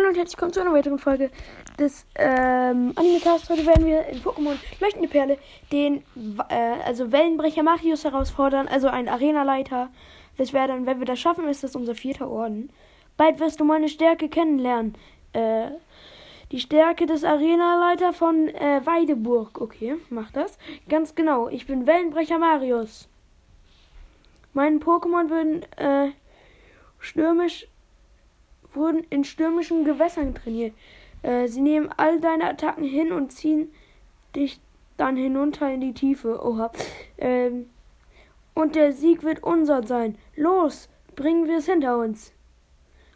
Hallo und herzlich willkommen zu einer weiteren Folge des ähm, Animecast. Heute werden wir in Pokémon Leuchtende Perle den äh, also Wellenbrecher Marius herausfordern, also einen Arenaleiter. Das wäre dann, wenn wir das schaffen, ist das unser vierter Orden. Bald wirst du meine Stärke kennenlernen. Äh, die Stärke des Arenaleiter von äh, Weideburg. Okay, mach das. Ganz genau. Ich bin Wellenbrecher Marius. Meine Pokémon würden äh, stürmisch wurden in stürmischen Gewässern trainiert. Äh, sie nehmen all deine Attacken hin und ziehen dich dann hinunter in die Tiefe. Oha. Ähm, und der Sieg wird unser sein. Los, bringen wir es hinter uns.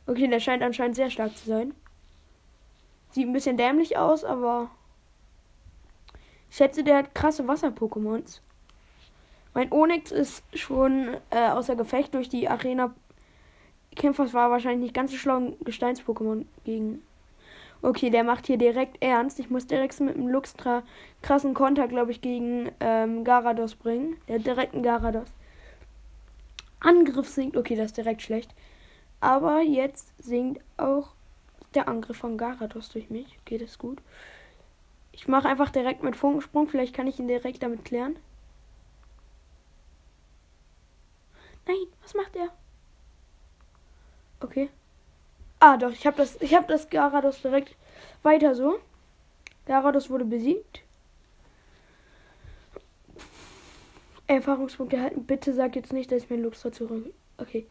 Okay, der scheint anscheinend sehr stark zu sein. Sieht ein bisschen dämlich aus, aber ich schätze, der hat krasse Wasser-Pokémons. Mein Onyx ist schon äh, außer Gefecht durch die Arena Kämpfers war wahrscheinlich nicht ganz so schlau, Gesteins-Pokémon gegen. Okay, der macht hier direkt ernst. Ich muss direkt mit einem Luxtra krassen Konter, glaube ich, gegen ähm, Garados bringen. Der hat direkt einen Garados. Angriff sinkt. Okay, das ist direkt schlecht. Aber jetzt sinkt auch der Angriff von Garados durch mich. Okay, das ist gut. Ich mache einfach direkt mit Funkensprung. Vielleicht kann ich ihn direkt damit klären. Nein, was macht er? Okay. Ah, doch, ich habe das, ich habe das Garados direkt weiter so. Garados wurde besiegt. Erfahrungspunkte erhalten. Bitte sag jetzt nicht, dass ich mein Luxor zurück. Okay.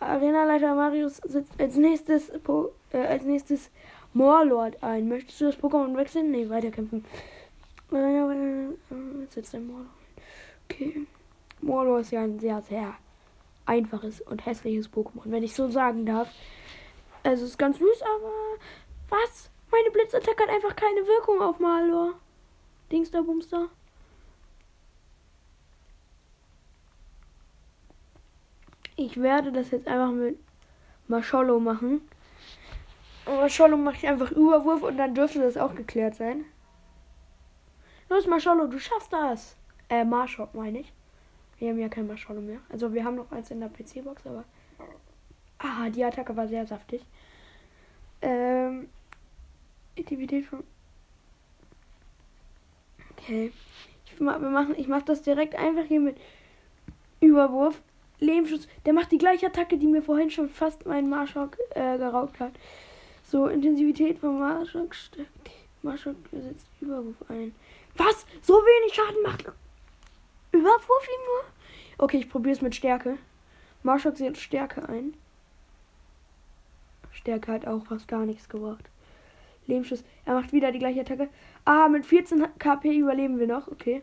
Arenaleiter Marius setzt als nächstes äh, als nächstes Morlord ein. Möchtest du das Pokémon wechseln? Nee, weiterkämpfen. Jetzt setzt ein Morlord. Okay. Morlord ist ja ein sehr, sehr einfaches und hässliches Pokémon, wenn ich so sagen darf. Also ist ganz süß, aber was? Meine Blitzattacke hat einfach keine Wirkung auf Malor. Dingster Bumster. Ich werde das jetzt einfach mit Marsholo machen. Und Marsholo mache ich einfach Überwurf und dann dürfte das auch geklärt sein. Los, Marsholo, du schaffst das. Äh, Marshop meine ich. Wir haben ja kein Marschallo mehr. Also wir haben noch eins in der PC-Box, aber. Ah, die Attacke war sehr saftig. Ähm. Intimidät von. Okay. Ich, wir machen, ich mach das direkt einfach hier mit Überwurf. Lebensschuss. Der macht die gleiche Attacke, die mir vorhin schon fast meinen Marschok äh, geraubt hat. So, Intensivität von Marschok steckt. Marschok setzt Überwurf ein. Was? So wenig Schaden macht Überwurf ihn nur? Okay, ich probiere es mit Stärke. Marshall setzt Stärke ein. Stärke hat auch fast gar nichts gebracht. Lebensschuss. Er macht wieder die gleiche Attacke. Ah, mit 14 KP überleben wir noch. Okay.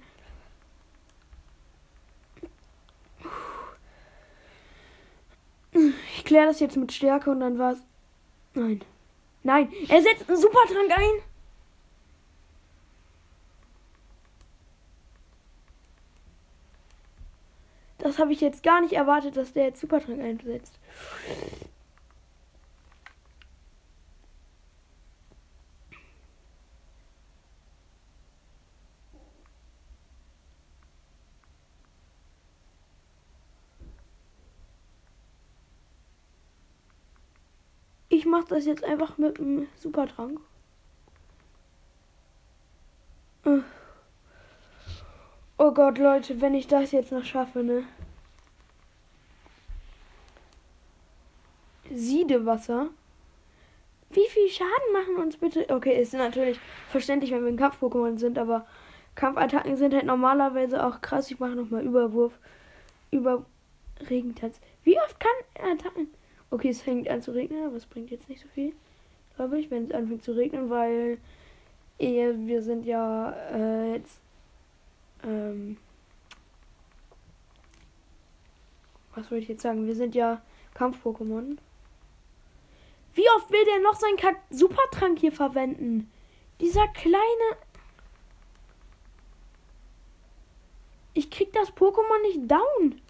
Ich kläre das jetzt mit Stärke und dann war's. Nein. Nein. Er setzt einen Supertrank ein. Habe ich jetzt gar nicht erwartet, dass der jetzt Supertrank einsetzt. Ich mache das jetzt einfach mit dem Supertrank. Äh. Oh Gott, Leute, wenn ich das jetzt noch schaffe, ne? Siedewasser. Wie viel Schaden machen uns bitte? Okay, ist natürlich verständlich, wenn wir ein Kampf-Pokémon sind, aber Kampfattacken sind halt normalerweise auch krass. Ich mache nochmal Überwurf. Über Regentanz. Wie oft kann Attacken? Okay, es fängt an zu regnen, aber es bringt jetzt nicht so viel. Glaube ich, wenn es anfängt zu regnen, weil wir sind ja äh, jetzt ähm, was wollte ich jetzt sagen? Wir sind ja Kampf-Pokémon. Wie oft will der noch seinen Ka Supertrank hier verwenden? Dieser kleine. Ich krieg das Pokémon nicht down.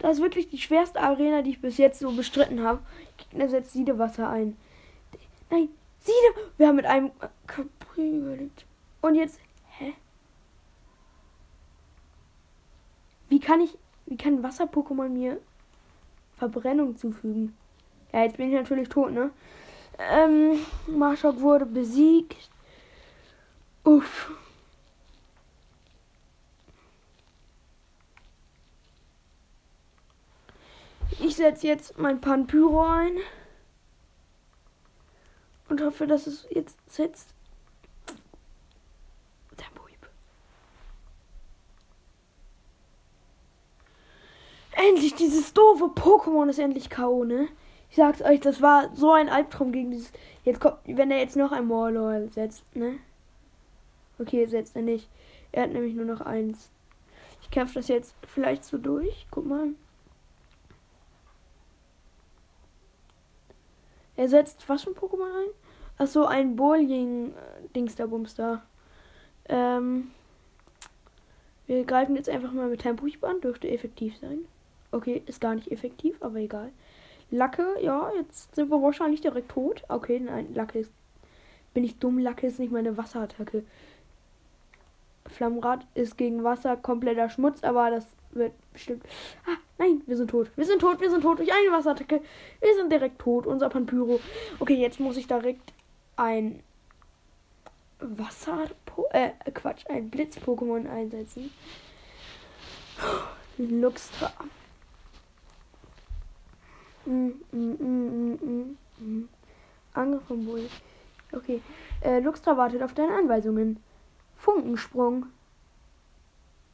Das ist wirklich die schwerste Arena, die ich bis jetzt so bestritten habe. Gegner setzt Siedewasser ein. Nein, Siede. Wir haben mit einem Capri überlebt. Und jetzt. Hä? Wie kann ich. Wie kann Wasser-Pokémon mir Verbrennung zufügen. Ja, jetzt bin ich natürlich tot, ne? Ähm, Marschok wurde besiegt. Uff. Ich setze jetzt mein Panpyro ein. Und hoffe, dass es jetzt setzt. Endlich, dieses doofe Pokémon ist endlich K.O., ne? Ich sag's euch, das war so ein Albtraum gegen dieses. Jetzt kommt, wenn er jetzt noch ein Warlord setzt, ne? Okay, setzt er nicht. Er hat nämlich nur noch eins. Ich kämpfe das jetzt vielleicht so durch. Guck mal. Er setzt was für ein Pokémon ein? Achso, ein Bowling-Dingster-Bumster. Ähm. Wir greifen jetzt einfach mal mit Tempo an. Dürfte effektiv sein. Okay, ist gar nicht effektiv, aber egal. Lacke, ja, jetzt sind wir wahrscheinlich direkt tot. Okay, nein, Lacke ist. Bin ich dumm? Lacke ist nicht meine Wasserattacke. Flammrad ist gegen Wasser kompletter Schmutz, aber das wird bestimmt. Ah, nein, wir sind tot. Wir sind tot, wir sind tot durch eine Wasserattacke. Wir sind direkt tot, unser Panpyro. Okay, jetzt muss ich direkt ein Wasser. Äh, Quatsch, ein Blitz-Pokémon einsetzen. Luxtra. Mm, mm, mm, Angriff vom Bull. Okay. Äh, Luxtra wartet auf deine Anweisungen. Funkensprung.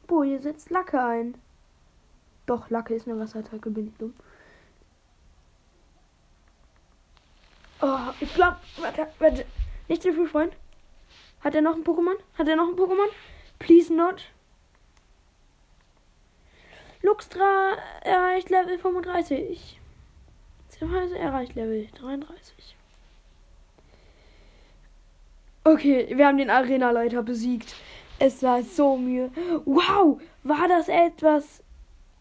Boje setzt Lacke ein. Doch, Lacke ist eine Wasserattacke, bin ich dumm. Oh, ich glaube, warte, warte. Nicht zu viel, Freund. Hat er noch ein Pokémon? Hat er noch ein Pokémon? Please not. Luxtra erreicht Level 35. Beziehungsweise erreicht Level 33. Okay, wir haben den Arena-Leiter besiegt. Es war so Mühe. Wow, war das etwas.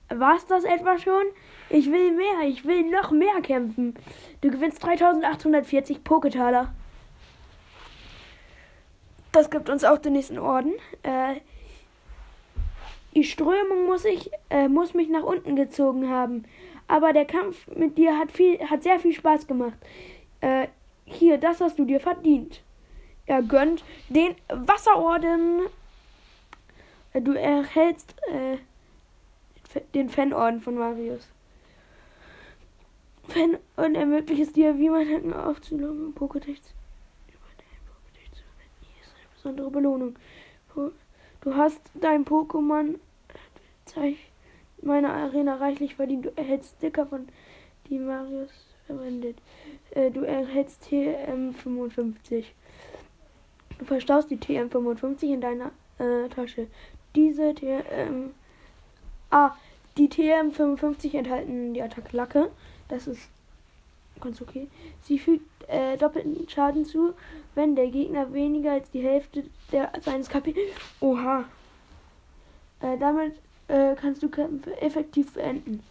War es das etwa schon? Ich will mehr, ich will noch mehr kämpfen. Du gewinnst 3840 Poketaler. Das gibt uns auch den nächsten Orden. Äh, die Strömung muss, ich, äh, muss mich nach unten gezogen haben aber der Kampf mit dir hat viel, hat sehr viel Spaß gemacht. Äh, hier, das hast du dir verdient. Er gönnt den Wasserorden. Äh, du erhältst äh, den Fanorden von Marius. Fan und ermöglicht es dir, wie man Hacken aufzulaufen im Pokédex. Besondere Belohnung. Du hast dein Pokémon Zeichen meine Arena reichlich verdient. Du erhältst Sticker von die Marius verwendet. Äh, du erhältst TM55. Du verstaust die TM55 in deiner äh, Tasche. Diese TM. Ah, die TM55 enthalten die Attacke Lacke. Das ist ganz okay. Sie fügt äh, doppelten Schaden zu, wenn der Gegner weniger als die Hälfte der, seines KP. Oha. Äh, damit äh, kannst du Kämpfe effektiv beenden.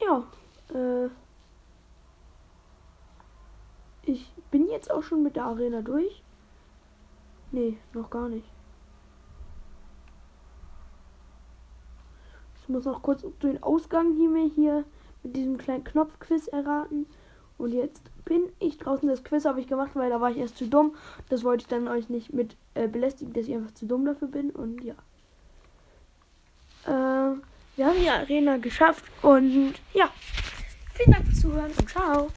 Ja, äh, ich bin jetzt auch schon mit der Arena durch. Nee, noch gar nicht. Muss noch kurz den Ausgang hier mir hier mit diesem kleinen Knopfquiz erraten. Und jetzt bin ich draußen. Das Quiz habe ich gemacht, weil da war ich erst zu dumm. Das wollte ich dann euch nicht mit äh, belästigen, dass ich einfach zu dumm dafür bin. Und ja. Äh, wir haben die Arena geschafft. Und ja. Vielen Dank fürs Zuhören und ciao.